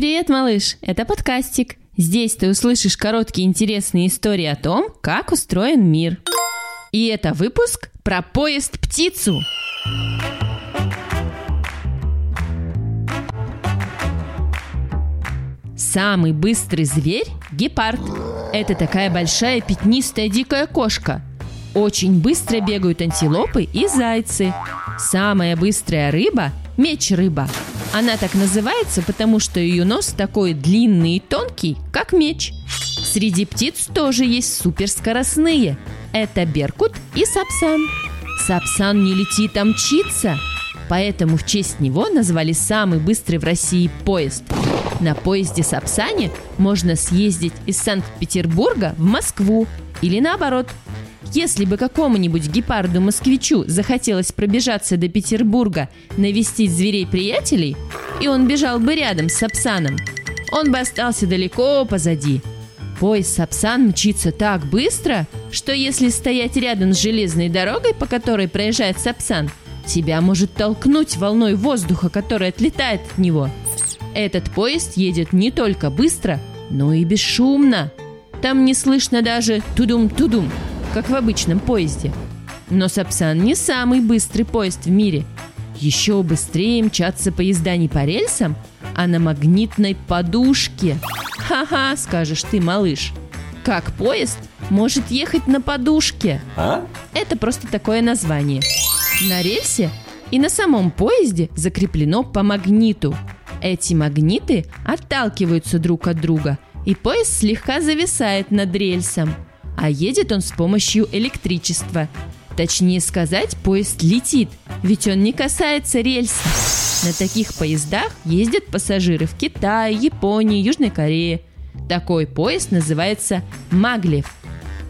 Привет, малыш! Это подкастик. Здесь ты услышишь короткие интересные истории о том, как устроен мир. И это выпуск про поезд-птицу. Самый быстрый зверь – гепард. Это такая большая пятнистая дикая кошка. Очень быстро бегают антилопы и зайцы. Самая быстрая рыба – меч-рыба. Она так называется, потому что ее нос такой длинный и тонкий, как меч. Среди птиц тоже есть суперскоростные. Это беркут и сапсан. Сапсан не летит, а мчится. Поэтому в честь него назвали самый быстрый в России поезд. На поезде Сапсане можно съездить из Санкт-Петербурга в Москву или наоборот. Если бы какому-нибудь гепарду-москвичу захотелось пробежаться до Петербурга, навестить зверей-приятелей, и он бежал бы рядом с Сапсаном, он бы остался далеко позади. Поезд Сапсан мчится так быстро, что если стоять рядом с железной дорогой, по которой проезжает Сапсан, тебя может толкнуть волной воздуха, который отлетает от него – этот поезд едет не только быстро, но и бесшумно. Там не слышно даже тудум-тудум, как в обычном поезде. Но Сапсан не самый быстрый поезд в мире. Еще быстрее мчатся поезда не по рельсам, а на магнитной подушке. Ха-ха, скажешь ты, малыш. Как поезд может ехать на подушке? А? Это просто такое название. На рельсе и на самом поезде закреплено по магниту – эти магниты отталкиваются друг от друга, и поезд слегка зависает над рельсом, а едет он с помощью электричества. Точнее сказать, поезд летит, ведь он не касается рельса. На таких поездах ездят пассажиры в Китае, Японии, Южной Корее. Такой поезд называется Маглев.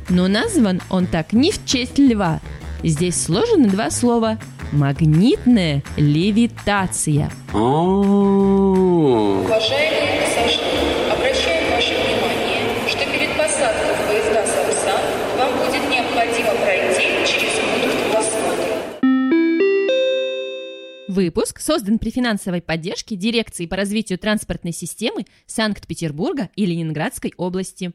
Но назван он так не в честь льва. Здесь сложены два слова Магнитная левитация. Уважаемые пассажиры, обращаем ваше внимание, что перед посадкой в поезда Сапсан вам будет необходимо пройти через пункт досмотра. Выпуск создан при финансовой поддержке Дирекции по развитию транспортной системы Санкт-Петербурга и Ленинградской области.